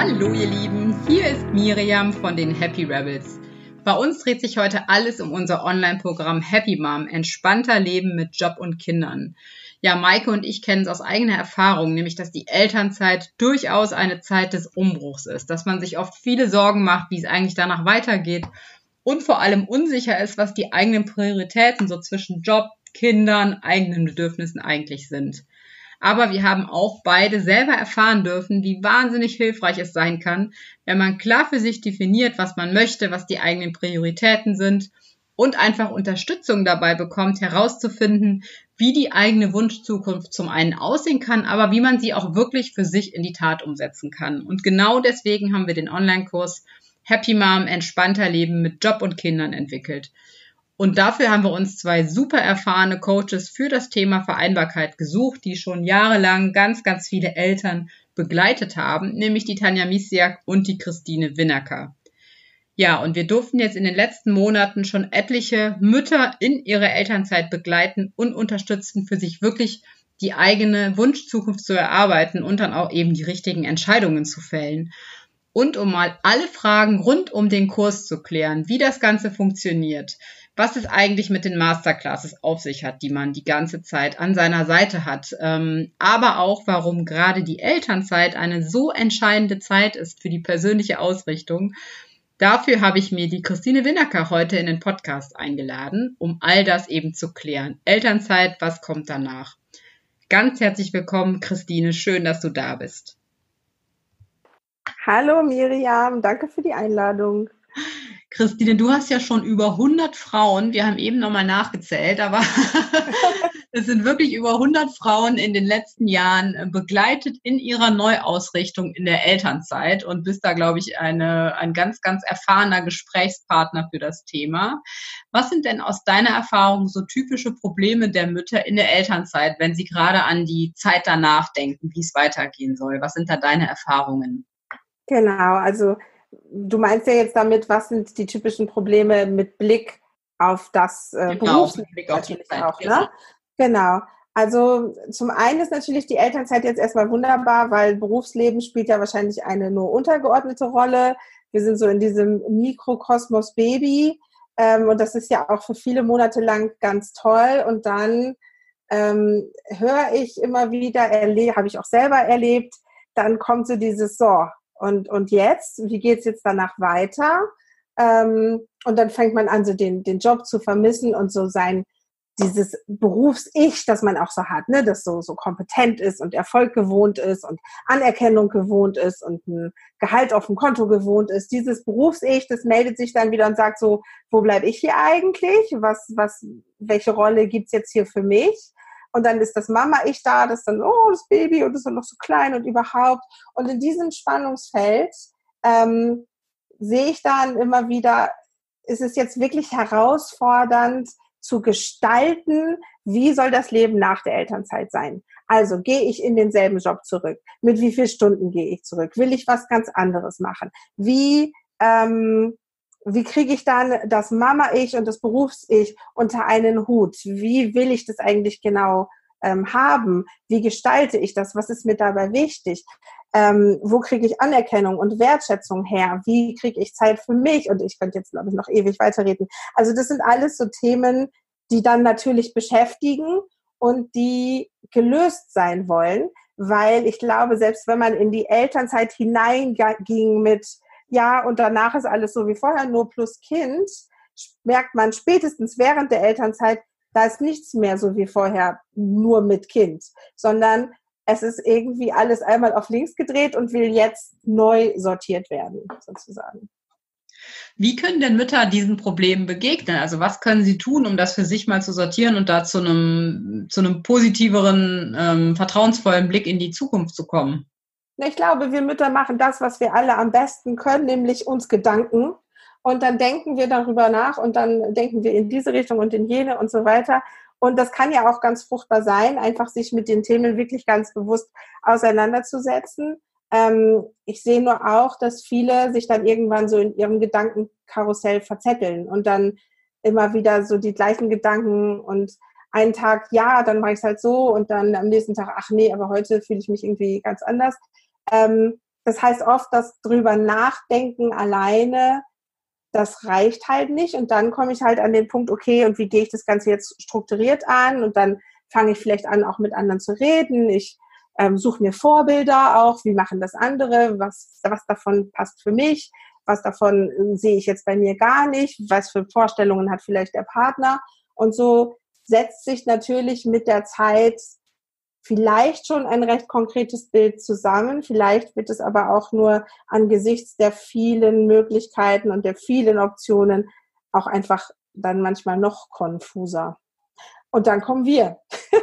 Hallo ihr Lieben, hier ist Miriam von den Happy Rebels. Bei uns dreht sich heute alles um unser Online-Programm Happy Mom, entspannter Leben mit Job und Kindern. Ja, Maike und ich kennen es aus eigener Erfahrung, nämlich dass die Elternzeit durchaus eine Zeit des Umbruchs ist, dass man sich oft viele Sorgen macht, wie es eigentlich danach weitergeht und vor allem unsicher ist, was die eigenen Prioritäten so zwischen Job, Kindern, eigenen Bedürfnissen eigentlich sind. Aber wir haben auch beide selber erfahren dürfen, wie wahnsinnig hilfreich es sein kann, wenn man klar für sich definiert, was man möchte, was die eigenen Prioritäten sind und einfach Unterstützung dabei bekommt, herauszufinden, wie die eigene Wunschzukunft zum einen aussehen kann, aber wie man sie auch wirklich für sich in die Tat umsetzen kann. Und genau deswegen haben wir den Online-Kurs Happy Mom, entspannter Leben mit Job und Kindern entwickelt. Und dafür haben wir uns zwei super erfahrene Coaches für das Thema Vereinbarkeit gesucht, die schon jahrelang ganz, ganz viele Eltern begleitet haben, nämlich die Tanja Misiak und die Christine Winnacker. Ja, und wir durften jetzt in den letzten Monaten schon etliche Mütter in ihrer Elternzeit begleiten und unterstützen, für sich wirklich die eigene Wunschzukunft zu erarbeiten und dann auch eben die richtigen Entscheidungen zu fällen. Und um mal alle Fragen rund um den Kurs zu klären, wie das Ganze funktioniert, was es eigentlich mit den Masterclasses auf sich hat, die man die ganze Zeit an seiner Seite hat. Ähm, aber auch, warum gerade die Elternzeit eine so entscheidende Zeit ist für die persönliche Ausrichtung. Dafür habe ich mir die Christine Winnacker heute in den Podcast eingeladen, um all das eben zu klären. Elternzeit, was kommt danach? Ganz herzlich willkommen, Christine. Schön, dass du da bist. Hallo Miriam, danke für die Einladung. Christine, du hast ja schon über 100 Frauen, wir haben eben nochmal nachgezählt, aber es sind wirklich über 100 Frauen in den letzten Jahren äh, begleitet in ihrer Neuausrichtung in der Elternzeit und bist da, glaube ich, eine, ein ganz, ganz erfahrener Gesprächspartner für das Thema. Was sind denn aus deiner Erfahrung so typische Probleme der Mütter in der Elternzeit, wenn sie gerade an die Zeit danach denken, wie es weitergehen soll? Was sind da deine Erfahrungen? Genau, also du meinst ja jetzt damit, was sind die typischen Probleme mit Blick auf das äh, genau, Berufsleben natürlich auch, ne? Genau. Also zum einen ist natürlich die Elternzeit jetzt erstmal wunderbar, weil Berufsleben spielt ja wahrscheinlich eine nur untergeordnete Rolle. Wir sind so in diesem Mikrokosmos Baby ähm, und das ist ja auch für viele Monate lang ganz toll. Und dann ähm, höre ich immer wieder, habe ich auch selber erlebt, dann kommt so dieses so, und, und jetzt, wie geht's jetzt danach weiter? Ähm, und dann fängt man an, so den, den Job zu vermissen und so sein, dieses Berufs-Ich, das man auch so hat, ne, das so, so kompetent ist und Erfolg gewohnt ist und Anerkennung gewohnt ist und ein Gehalt auf dem Konto gewohnt ist. Dieses Berufs-Ich, das meldet sich dann wieder und sagt so, wo bleibe ich hier eigentlich? Was, was, welche Rolle gibt's jetzt hier für mich? Und dann ist das Mama-Ich da, das dann, oh, das Baby und das ist noch so klein und überhaupt. Und in diesem Spannungsfeld ähm, sehe ich dann immer wieder, ist es jetzt wirklich herausfordernd zu gestalten, wie soll das Leben nach der Elternzeit sein? Also gehe ich in denselben Job zurück? Mit wie vielen Stunden gehe ich zurück? Will ich was ganz anderes machen? Wie ähm, wie kriege ich dann das Mama-Ich und das Berufs-Ich unter einen Hut? Wie will ich das eigentlich genau ähm, haben? Wie gestalte ich das? Was ist mir dabei wichtig? Ähm, wo kriege ich Anerkennung und Wertschätzung her? Wie kriege ich Zeit für mich? Und ich könnte jetzt, glaube ich, noch ewig weiterreden. Also das sind alles so Themen, die dann natürlich beschäftigen und die gelöst sein wollen, weil ich glaube, selbst wenn man in die Elternzeit hineinging mit ja, und danach ist alles so wie vorher, nur plus Kind, merkt man spätestens während der Elternzeit, da ist nichts mehr so wie vorher, nur mit Kind, sondern es ist irgendwie alles einmal auf links gedreht und will jetzt neu sortiert werden, sozusagen. Wie können denn Mütter diesen Problemen begegnen? Also was können sie tun, um das für sich mal zu sortieren und da zu einem, zu einem positiveren, ähm, vertrauensvollen Blick in die Zukunft zu kommen? Ich glaube, wir Mütter machen das, was wir alle am besten können, nämlich uns Gedanken. Und dann denken wir darüber nach und dann denken wir in diese Richtung und in jene und so weiter. Und das kann ja auch ganz fruchtbar sein, einfach sich mit den Themen wirklich ganz bewusst auseinanderzusetzen. Ähm, ich sehe nur auch, dass viele sich dann irgendwann so in ihrem Gedankenkarussell verzetteln und dann immer wieder so die gleichen Gedanken und einen Tag ja, dann mache ich es halt so und dann am nächsten Tag, ach nee, aber heute fühle ich mich irgendwie ganz anders. Ähm, Das heißt oft, dass drüber nachdenken alleine, das reicht halt nicht. Und dann komme ich halt an den Punkt, okay, und wie gehe ich das Ganze jetzt strukturiert an? Und dann fange ich vielleicht an, auch mit anderen zu reden. Ich ähm, suche mir Vorbilder auch, wie machen das andere, was, was davon passt für mich, was davon äh, sehe ich jetzt bei mir gar nicht, was für Vorstellungen hat vielleicht der Partner. Und so setzt sich natürlich mit der Zeit vielleicht schon ein recht konkretes Bild zusammen. Vielleicht wird es aber auch nur angesichts der vielen Möglichkeiten und der vielen Optionen auch einfach dann manchmal noch konfuser. Und dann kommen wir.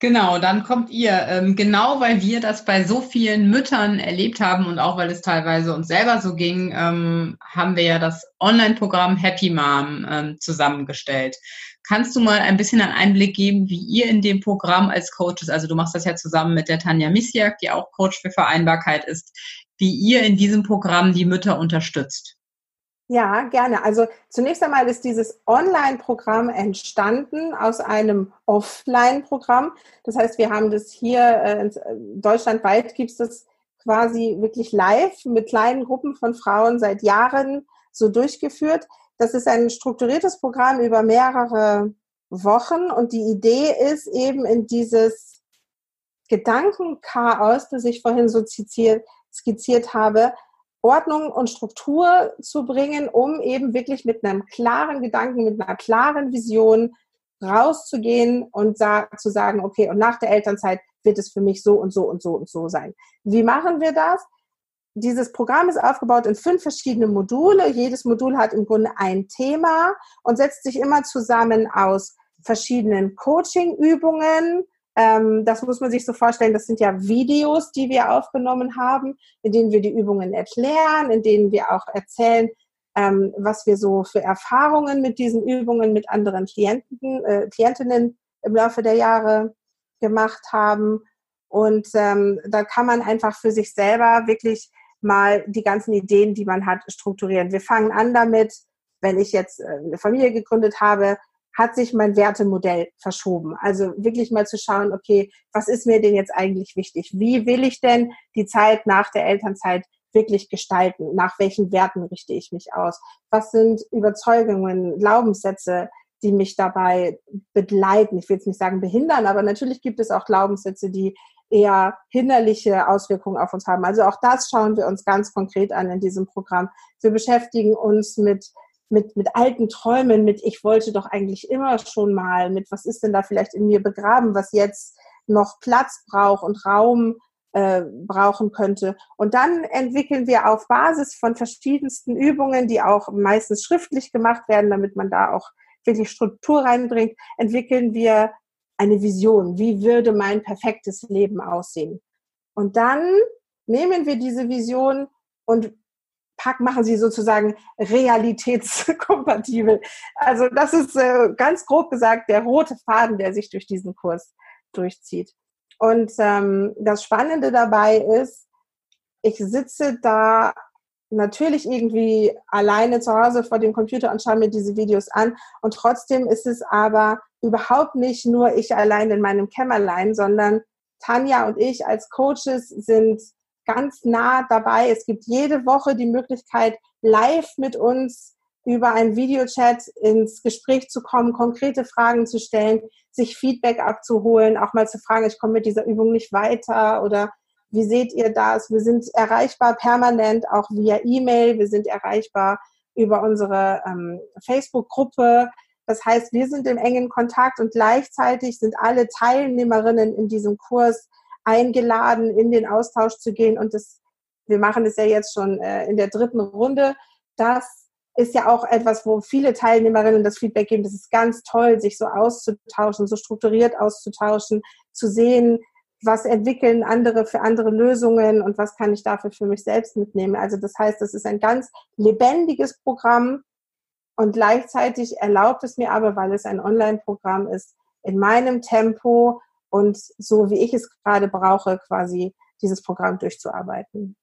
Genau, dann kommt ihr. Ähm, genau weil wir das bei so vielen Müttern erlebt haben und auch weil es teilweise uns selber so ging, ähm, haben wir ja das Online-Programm Happy Mom ähm, zusammengestellt. Kannst du mal ein bisschen einen Einblick geben, wie ihr in dem Programm als Coaches, also du machst das ja zusammen mit der Tanja Misiak, die auch Coach für Vereinbarkeit ist, wie ihr in diesem Programm die Mütter unterstützt? Ja, gerne. Also zunächst einmal ist dieses Online-Programm entstanden aus einem Offline-Programm. Das heißt, wir haben das hier äh, äh deutschlandweit gibt es das quasi wirklich live mit kleinen Gruppen von Frauen seit Jahren so durchgeführt. Das ist ein strukturiertes Programm über mehrere Wochen und die Idee ist eben in dieses Gedankenchaos, das ich vorhin so skizziert, skizziert habe, Ordnung und Struktur zu bringen, um eben wirklich mit einem klaren Gedanken, mit einer klaren Vision rauszugehen und sa zu sagen, okay, und nach der Elternzeit wird es für mich so und so und so und so sein. Wie machen wir das? Dieses Programm ist aufgebaut in fünf verschiedene Module. Jedes Modul hat im Grunde ein Thema und setzt sich immer zusammen aus verschiedenen Coaching-Übungen, ähm, das muss man sich so vorstellen, das sind ja Videos, die wir aufgenommen haben, in denen wir die Übungen erklären, in denen wir auch erzählen, ähm, was wir so für Erfahrungen mit diesen Übungen mit anderen Klienten, äh, Klientinnen im Laufe der Jahre gemacht haben. Und ähm, da kann man einfach für sich selber wirklich mal die ganzen Ideen, die man hat, strukturieren. Wir fangen an damit, wenn ich jetzt äh, eine Familie gegründet habe, hat sich mein Wertemodell verschoben. Also wirklich mal zu schauen, okay, was ist mir denn jetzt eigentlich wichtig? Wie will ich denn die Zeit nach der Elternzeit wirklich gestalten? Nach welchen Werten richte ich mich aus? Was sind Überzeugungen, Glaubenssätze, die mich dabei begleiten? Ich will jetzt nicht sagen behindern, aber natürlich gibt es auch Glaubenssätze, die eher hinderliche Auswirkungen auf uns haben. Also auch das schauen wir uns ganz konkret an in diesem Programm. Wir beschäftigen uns mit mit, mit alten Träumen, mit ich wollte doch eigentlich immer schon mal, mit was ist denn da vielleicht in mir begraben, was jetzt noch Platz braucht und Raum äh, brauchen könnte. Und dann entwickeln wir auf Basis von verschiedensten Übungen, die auch meistens schriftlich gemacht werden, damit man da auch wirklich Struktur reinbringt, entwickeln wir eine Vision. Wie würde mein perfektes Leben aussehen? Und dann nehmen wir diese Vision und pack, machen sie sozusagen realitätskompatibel. Also das ist äh, ganz grob gesagt der rote Faden, der sich durch diesen Kurs durchzieht. Und ähm, das Spannende dabei ist, ich sitze da natürlich irgendwie alleine zu Hause vor dem Computer und schaue mir diese Videos an. Und trotzdem ist es aber überhaupt nicht nur ich allein in meinem Kämmerlein, sondern Tanja und ich als Coaches sind ganz nah dabei. Es gibt jede Woche die Möglichkeit, live mit uns über einen Videochat ins Gespräch zu kommen, konkrete Fragen zu stellen, sich Feedback abzuholen, auch mal zu fragen, ich komme mit dieser Übung nicht weiter oder wie seht ihr das? Wir sind erreichbar permanent, auch via E-Mail. Wir sind erreichbar über unsere ähm, Facebook-Gruppe. Das heißt, wir sind im engen Kontakt und gleichzeitig sind alle Teilnehmerinnen in diesem Kurs eingeladen, in den Austausch zu gehen. Und das, wir machen es ja jetzt schon äh, in der dritten Runde. Das ist ja auch etwas, wo viele Teilnehmerinnen das Feedback geben. Das ist ganz toll, sich so auszutauschen, so strukturiert auszutauschen, zu sehen, was entwickeln andere für andere Lösungen und was kann ich dafür für mich selbst mitnehmen. Also das heißt, das ist ein ganz lebendiges Programm und gleichzeitig erlaubt es mir aber, weil es ein Online-Programm ist, in meinem Tempo und so wie ich es gerade brauche, quasi dieses Programm durchzuarbeiten.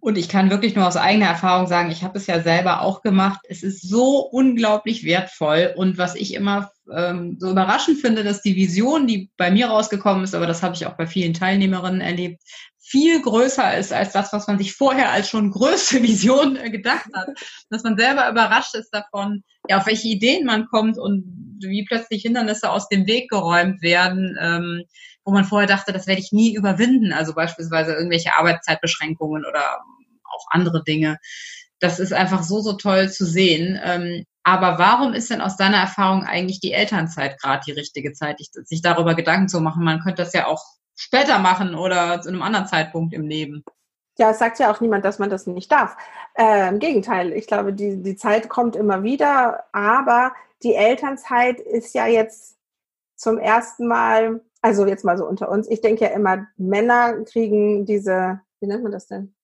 Und ich kann wirklich nur aus eigener Erfahrung sagen, ich habe es ja selber auch gemacht. Es ist so unglaublich wertvoll. Und was ich immer ähm, so überraschend finde, dass die Vision, die bei mir rausgekommen ist, aber das habe ich auch bei vielen Teilnehmerinnen erlebt, viel größer ist als das, was man sich vorher als schon größte Vision gedacht hat. Dass man selber überrascht ist davon, ja, auf welche Ideen man kommt und wie plötzlich Hindernisse aus dem Weg geräumt werden, ähm, wo man vorher dachte, das werde ich nie überwinden. Also beispielsweise irgendwelche Arbeitszeitbeschränkungen oder auch andere Dinge. Das ist einfach so, so toll zu sehen. Ähm, aber warum ist denn aus deiner Erfahrung eigentlich die Elternzeit gerade die richtige Zeit, sich darüber Gedanken zu machen? Man könnte das ja auch später machen oder zu einem anderen Zeitpunkt im Leben. Ja, es sagt ja auch niemand, dass man das nicht darf. Äh, Im Gegenteil, ich glaube, die, die Zeit kommt immer wieder, aber die Elternzeit ist ja jetzt zum ersten Mal, also jetzt mal so unter uns, ich denke ja immer, Männer kriegen diese, wie nennt man das denn?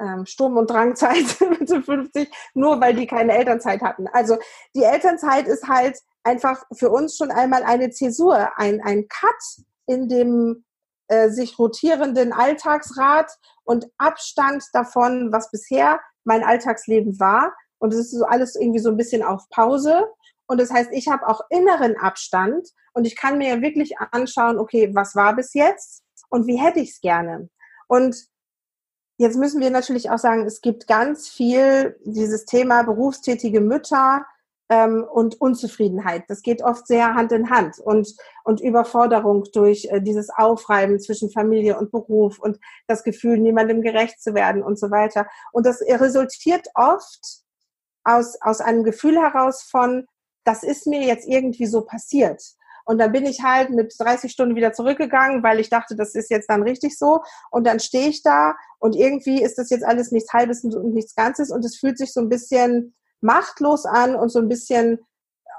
Ähm, Sturm- und Drangzeit mit 50, nur weil die keine Elternzeit hatten. Also die Elternzeit ist halt einfach für uns schon einmal eine Zäsur, ein, ein Cut in dem äh, sich rotierenden Alltagsrad und Abstand davon, was bisher mein Alltagsleben war. Und es ist so alles irgendwie so ein bisschen auf Pause. Und das heißt, ich habe auch inneren Abstand und ich kann mir wirklich anschauen, okay, was war bis jetzt und wie hätte ich es gerne. Und jetzt müssen wir natürlich auch sagen, es gibt ganz viel dieses Thema berufstätige Mütter, ähm, und Unzufriedenheit. Das geht oft sehr Hand in Hand und, und Überforderung durch äh, dieses Aufreiben zwischen Familie und Beruf und das Gefühl, niemandem gerecht zu werden und so weiter. Und das resultiert oft aus, aus einem Gefühl heraus von, das ist mir jetzt irgendwie so passiert. Und dann bin ich halt mit 30 Stunden wieder zurückgegangen, weil ich dachte, das ist jetzt dann richtig so. Und dann stehe ich da und irgendwie ist das jetzt alles nichts Halbes und nichts Ganzes und es fühlt sich so ein bisschen machtlos an und so ein bisschen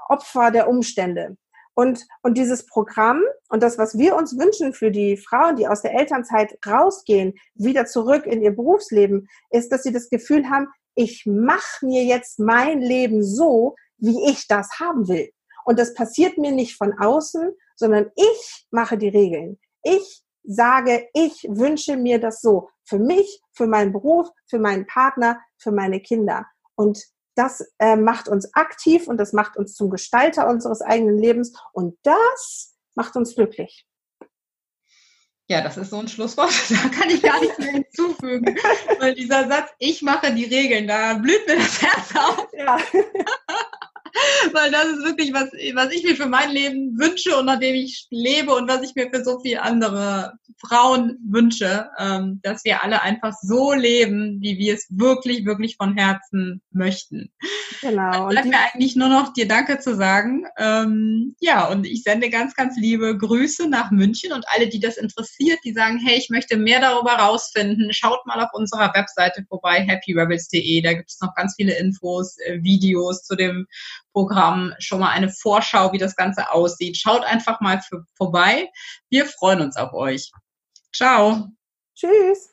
Opfer der Umstände. Und, und dieses Programm und das, was wir uns wünschen für die Frauen, die aus der Elternzeit rausgehen, wieder zurück in ihr Berufsleben, ist, dass sie das Gefühl haben, ich mache mir jetzt mein Leben so, wie ich das haben will. Und das passiert mir nicht von außen, sondern ich mache die Regeln. Ich sage, ich wünsche mir das so. Für mich, für meinen Beruf, für meinen Partner, für meine Kinder. Und das äh, macht uns aktiv und das macht uns zum Gestalter unseres eigenen Lebens und das macht uns glücklich. Ja, das ist so ein Schlusswort, da kann ich gar nicht mehr hinzufügen. Weil dieser Satz, ich mache die Regeln, da blüht mir das Herz auf. Ja. Weil das ist wirklich was, was ich mir für mein Leben wünsche und nach dem ich lebe und was ich mir für so viele andere Frauen wünsche, ähm, dass wir alle einfach so leben, wie wir es wirklich, wirklich von Herzen möchten. Genau. Dann bleibt mir eigentlich nur noch dir Danke zu sagen. Ähm, ja, und ich sende ganz, ganz liebe Grüße nach München und alle, die das interessiert, die sagen, hey, ich möchte mehr darüber rausfinden, schaut mal auf unserer Webseite vorbei, happyrebels.de. Da gibt es noch ganz viele Infos, äh, Videos zu dem Programm, schon mal eine Vorschau, wie das Ganze aussieht. Schaut einfach mal für, vorbei. Wir freuen uns auf euch. Ciao. Tschüss.